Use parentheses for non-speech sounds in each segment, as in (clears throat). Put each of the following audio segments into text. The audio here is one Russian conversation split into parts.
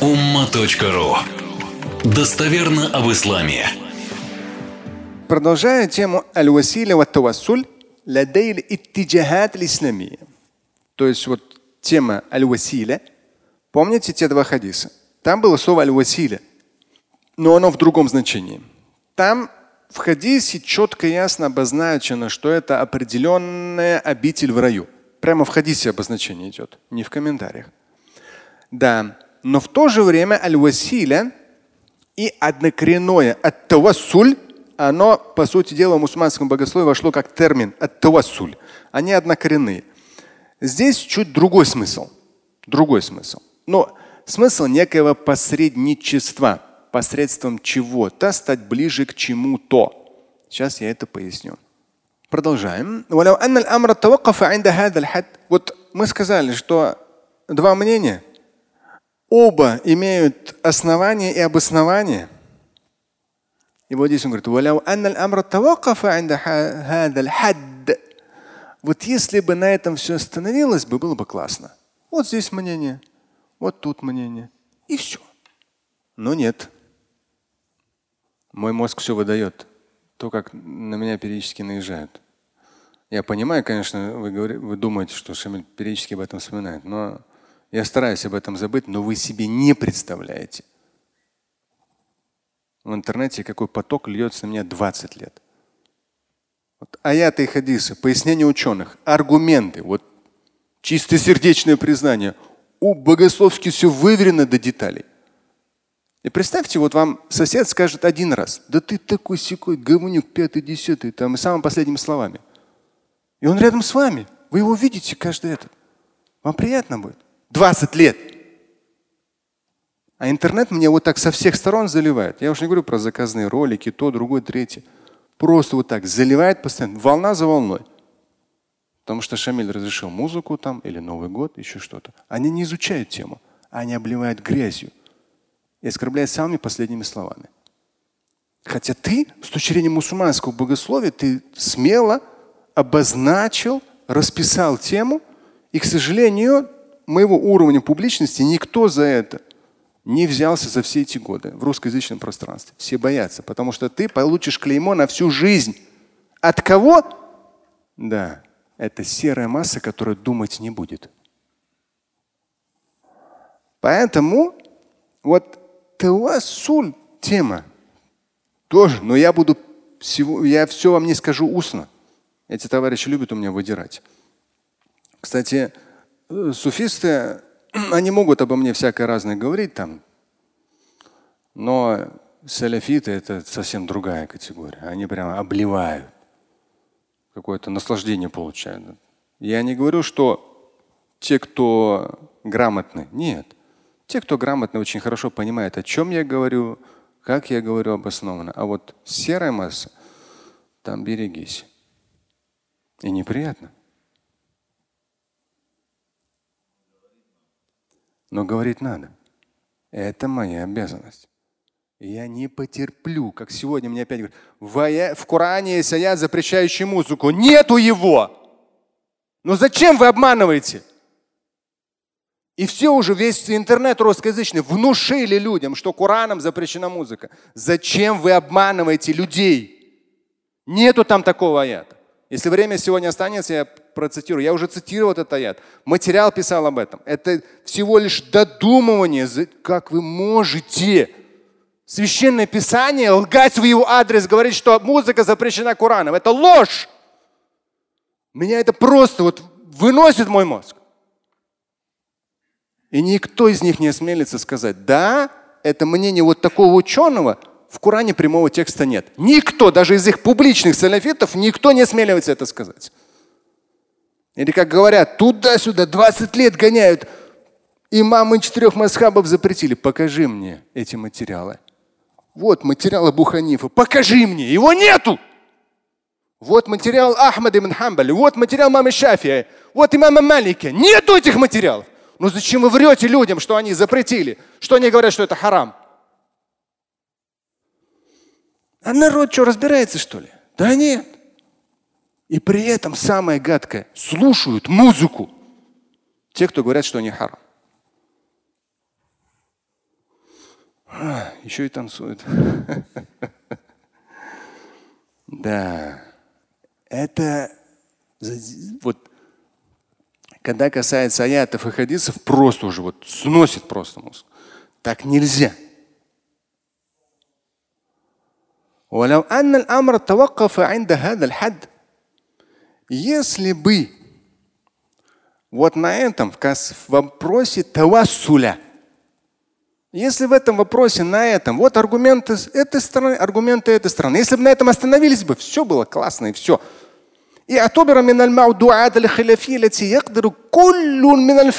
umma.ru Достоверно об исламе. Продолжая тему аль-василя ва тавассуль ладейль иттиджахат исламия. То есть вот тема аль-василя. Помните те два хадиса? Там было слово аль-василя, но оно в другом значении. Там в хадисе четко и ясно обозначено, что это определенная обитель в раю. Прямо в хадисе обозначение идет, не в комментариях. Да, но в то же время аль-василя и однокоренное от-тавассуль, оно, по сути дела, в мусульманском богословии вошло как термин от-тавассуль. Они однокоренные. Здесь чуть другой смысл. Другой смысл. Но смысл некоего посредничества, посредством чего-то стать ближе к чему-то. Сейчас я это поясню. Продолжаем. Вот мы сказали, что два мнения оба имеют основание и обоснование. И вот здесь он говорит, вот если бы на этом все остановилось бы, было бы классно. Вот здесь мнение, вот тут мнение. И все. Но нет. Мой мозг все выдает. То, как на меня периодически наезжают. Я понимаю, конечно, вы, говорите, вы думаете, что Шамиль периодически об этом вспоминает, но я стараюсь об этом забыть, но вы себе не представляете. В интернете какой поток льется на меня 20 лет. Вот аяты и хадисы, пояснения ученых, аргументы, вот чистосердечное признание. У богословски все выверено до деталей. И представьте, вот вам сосед скажет один раз, да ты такой секой, говнюк, пятый, десятый, там и самыми последними словами. И он рядом с вами. Вы его видите каждый этот. Вам приятно будет. 20 лет. А интернет мне вот так со всех сторон заливает. Я уж не говорю про заказные ролики, то, другое, третье. Просто вот так заливает постоянно, волна за волной. Потому что Шамиль разрешил музыку там или Новый год, еще что-то. Они не изучают тему, они обливают грязью и оскорбляют самыми последними словами. Хотя ты, с точки зрения мусульманского богословия, ты смело обозначил, расписал тему, и, к сожалению, моего уровня публичности никто за это не взялся за все эти годы в русскоязычном пространстве. Все боятся, потому что ты получишь клеймо на всю жизнь. От кого? Да, это серая масса, которая думать не будет. Поэтому вот тавассуль тема тоже, но я буду всего, я все вам не скажу устно. Эти товарищи любят у меня выдирать. Кстати, суфисты, они могут обо мне всякое разное говорить там, но саляфиты это совсем другая категория. Они прямо обливают, какое-то наслаждение получают. Я не говорю, что те, кто грамотны, нет. Те, кто грамотны, очень хорошо понимают, о чем я говорю, как я говорю обоснованно. А вот серая масса, там берегись. И неприятно. Но говорить надо. Это моя обязанность. Я не потерплю, как сегодня мне опять говорят, в Коране есть аят, запрещающий музыку. Нету его. Но зачем вы обманываете? И все уже, весь интернет русскоязычный внушили людям, что Кораном запрещена музыка. Зачем вы обманываете людей? Нету там такого аята. Если время сегодня останется, я процитирую. Я уже цитировал этот аят. Материал писал об этом. Это всего лишь додумывание. Как вы можете Священное Писание лгать в его адрес, говорить, что музыка запрещена Кораном. Это ложь. Меня это просто вот выносит мой мозг. И никто из них не осмелится сказать, да, это мнение вот такого ученого, в Коране прямого текста нет. Никто, даже из их публичных салафитов, никто не осмеливается это сказать. Или как говорят, туда-сюда 20 лет гоняют. Имамы четырех масхабов запретили. Покажи мне эти материалы. Вот материал Абу Ханифа. Покажи мне. Его нету. Вот материал Ахмада ибн Хамбали. Вот материал мамы Шафия. Вот имама Малика. Нету этих материалов. Ну зачем вы врете людям, что они запретили? Что они говорят, что это харам? А народ что, разбирается, что ли? Да нет. И при этом самое гадкое, слушают музыку. Те, кто говорят, что они харам. А, еще и танцует. (laughs) Да. Это вот когда касается аятов и хадисов, просто уже вот сносит просто мозг. Так нельзя. ولو أن الأمر توقف عند هذا الحد если бы вот на этом, в вопросе Тавасуля, если в этом вопросе, на этом, вот аргументы этой стороны, аргументы этой стороны, если бы на этом остановились бы, все было классно и все. И атубера мин аль маудуат куллун мин аль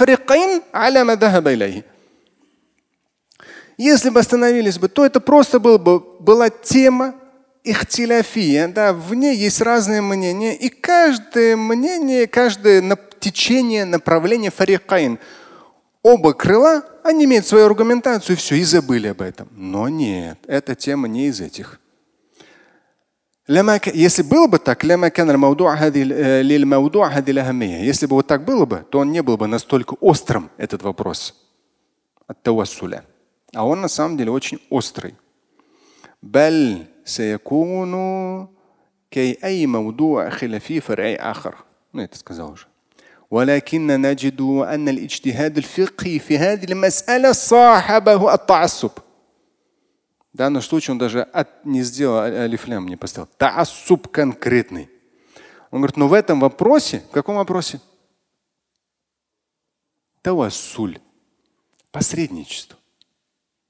Если бы остановились бы, то это просто было бы, была тема, ихтиляфия, да, в ней есть разные мнения, и каждое мнение, каждое течение, направление фарикайн, оба крыла, они имеют свою аргументацию, и все, и забыли об этом. Но нет, эта тема не из этих. Если было бы так, если бы вот так было бы, то он не был бы настолько острым, этот вопрос от тавассуля. А он на самом деле очень острый. بل سيكون كي أي موضوع خلافي فرعي آخر. Ну, это сказал уже. ولكن نجد أن الاجتهاد الفقهي في هذه المسألة صاحبه التعصب. В данном случае он даже от, не сделал алифлям, не поставил. Таассуб конкретный. Он говорит, но в этом вопросе, в каком вопросе? Тавассуль. Посредничество.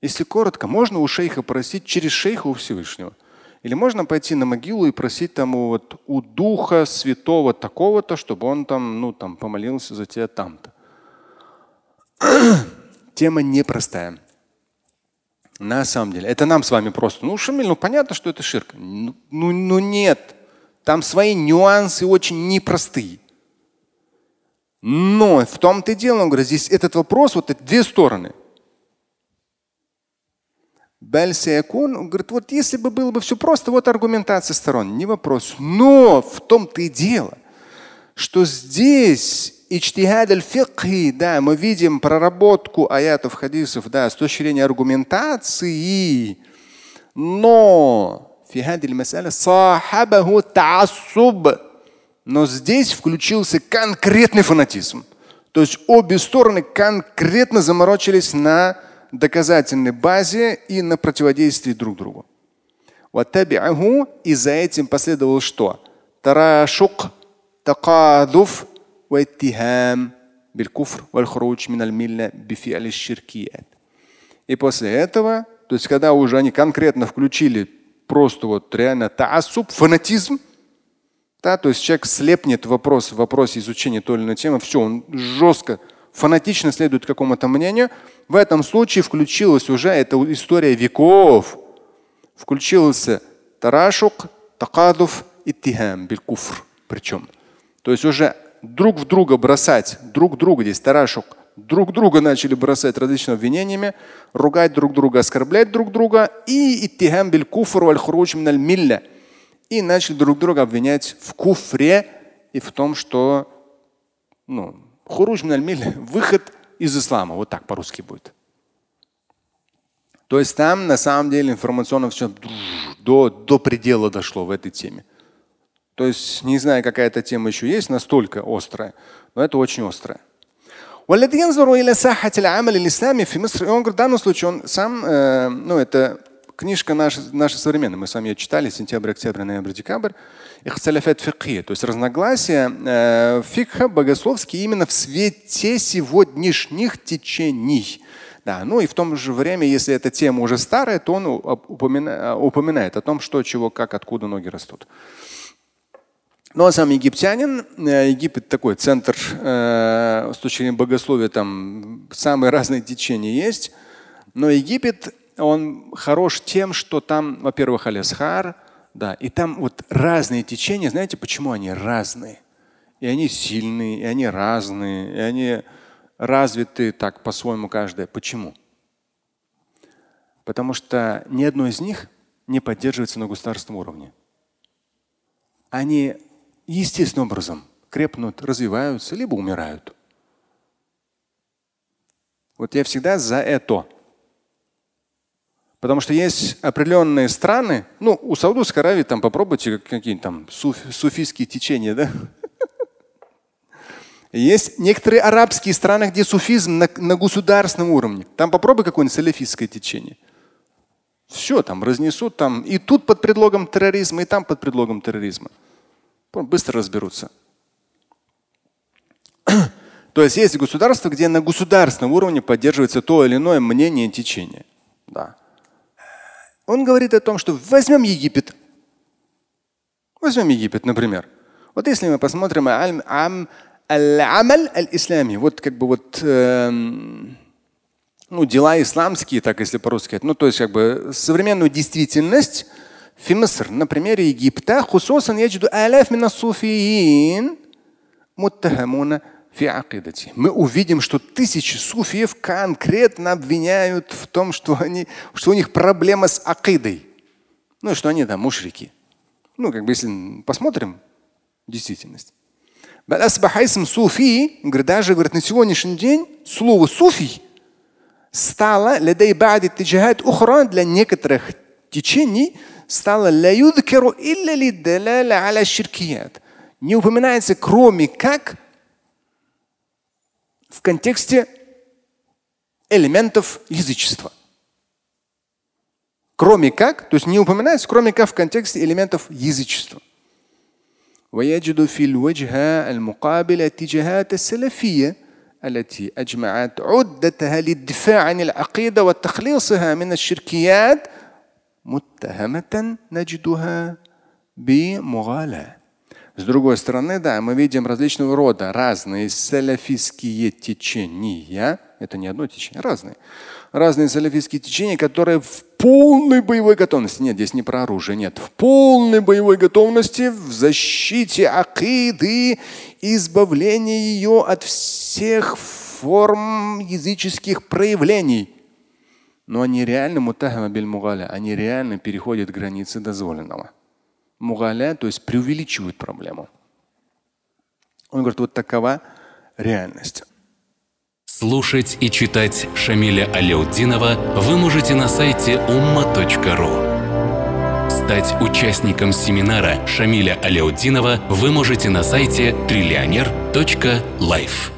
Если коротко, можно у шейха просить через шейха у Всевышнего. или можно пойти на могилу и просить там вот, у духа святого такого-то, чтобы он там, ну, там помолился за тебя там-то. (clears throat) Тема непростая. На самом деле. Это нам с вами просто. Ну, Шамиль, ну понятно, что это ширк. Ну, ну, ну нет. Там свои нюансы очень непростые. Но в том-то и дело, он говорит, здесь этот вопрос, вот это две стороны. Он говорит, вот если бы было бы все просто, вот аргументация сторон, не вопрос. Но в том-то и дело, что здесь ичтихад аль-фикхи, да, мы видим проработку аятов, хадисов, да, с точки зрения аргументации, но но здесь включился конкретный фанатизм. То есть обе стороны конкретно заморочились на доказательной базе и на противодействии друг другу. Вот И за этим последовало что? Тарашук, такадуф, ваттихам, билькуфр, вальхруч, миналь милля, бифиали И после этого, то есть когда уже они конкретно включили просто вот реально таасуб, фанатизм, да, то есть человек слепнет вопрос в вопросе изучения той или иной темы, все, он жестко, фанатично следует какому-то мнению – в этом случае включилась уже эта история веков. Включился тарашук, такадуф, иттихам, билькуфр. Причем. То есть уже друг в друга бросать, друг друга, здесь тарашук, друг друга начали бросать различными обвинениями, ругать друг друга, оскорблять друг друга и иттихам биль куфр валь хуруч милля. И начали друг друга обвинять в куфре и в том, что ну, хуруч милля, выход из ислама. Вот так по-русски будет. То есть там на самом деле информационно все до, до предела дошло в этой теме. То есть, не знаю, какая эта тема еще есть, настолько острая, но это очень острая. والذي ينظر إلى ساحة العمل الإسلامي في مصر, он говорит, в данном случае он сам, э, ну это книжка наша, наша современная, мы с вами ее читали, сентябрь, октябрь, ноябрь, декабрь, ихталяфат фикхи, то есть разногласия э, фикха богословские именно в свете сегодняшних течений. Да, ну и в том же время, если эта тема уже старая, то он упоминает, упоминает о том, что, чего, как, откуда ноги растут. Ну а сам египтянин, э, Египет такой центр э, с точки зрения богословия, там самые разные течения есть. Но Египет, он хорош тем, что там, во-первых, Алисхар, да, и там вот разные течения. Знаете, почему они разные? И они сильные, и они разные, и они развиты так по-своему каждая. Почему? Потому что ни одно из них не поддерживается на государственном уровне. Они естественным образом крепнут, развиваются, либо умирают. Вот я всегда за это. Потому что есть определенные страны, ну, у Саудовской Аравии там попробуйте какие-нибудь там суф, суфийские течения, да? Есть некоторые арабские страны, где суфизм на, на государственном уровне. Там попробуй какое-нибудь салафистское течение. Все там разнесут, там и тут под предлогом терроризма, и там под предлогом терроризма. Быстро разберутся. То есть есть государства, где на государственном уровне поддерживается то или иное мнение и течение. Он говорит о том, что возьмем Египет. Возьмем Египет, например. Вот если мы посмотрим ам аль-амаль аль-ислами, вот как бы вот э, ну, дела исламские, так если по-русски ну то есть как бы современную действительность в Миср, на примере Египта, яджиду аляф мина суфиин муттахамуна мы увидим, что тысячи суфиев конкретно обвиняют в том, что, они, что у них проблема с акидой. Ну, что они там мушрики. Ну, как бы если посмотрим действительность. суфи, говорит, даже говорит, на сегодняшний день слово суфий стало для некоторых течений стало не упоминается, кроме как в контексте элементов язычества. Кроме как, то есть не упоминается, кроме как в контексте элементов язычества. ويجد في الوجهة المقابل اتجاهات السلفية التي أجمعت عدتها للدفاع عن العقيدة وتخليصها من الشركيات متهمة نجدها بمغالاة С другой стороны, да, мы видим различного рода разные салафистские течения. Это не одно течение, разные. Разные салафистские течения, которые в полной боевой готовности. Нет, здесь не про оружие, нет. В полной боевой готовности в защите акиды, избавления ее от всех форм языческих проявлений. Но они реально мутахама биль они реально переходят границы дозволенного мугаля, то есть преувеличивают проблему. Он говорит, вот такова реальность. Слушать и читать Шамиля Аляутдинова вы можете на сайте umma.ru. Стать участником семинара Шамиля Аляутдинова вы можете на сайте триллионер.life.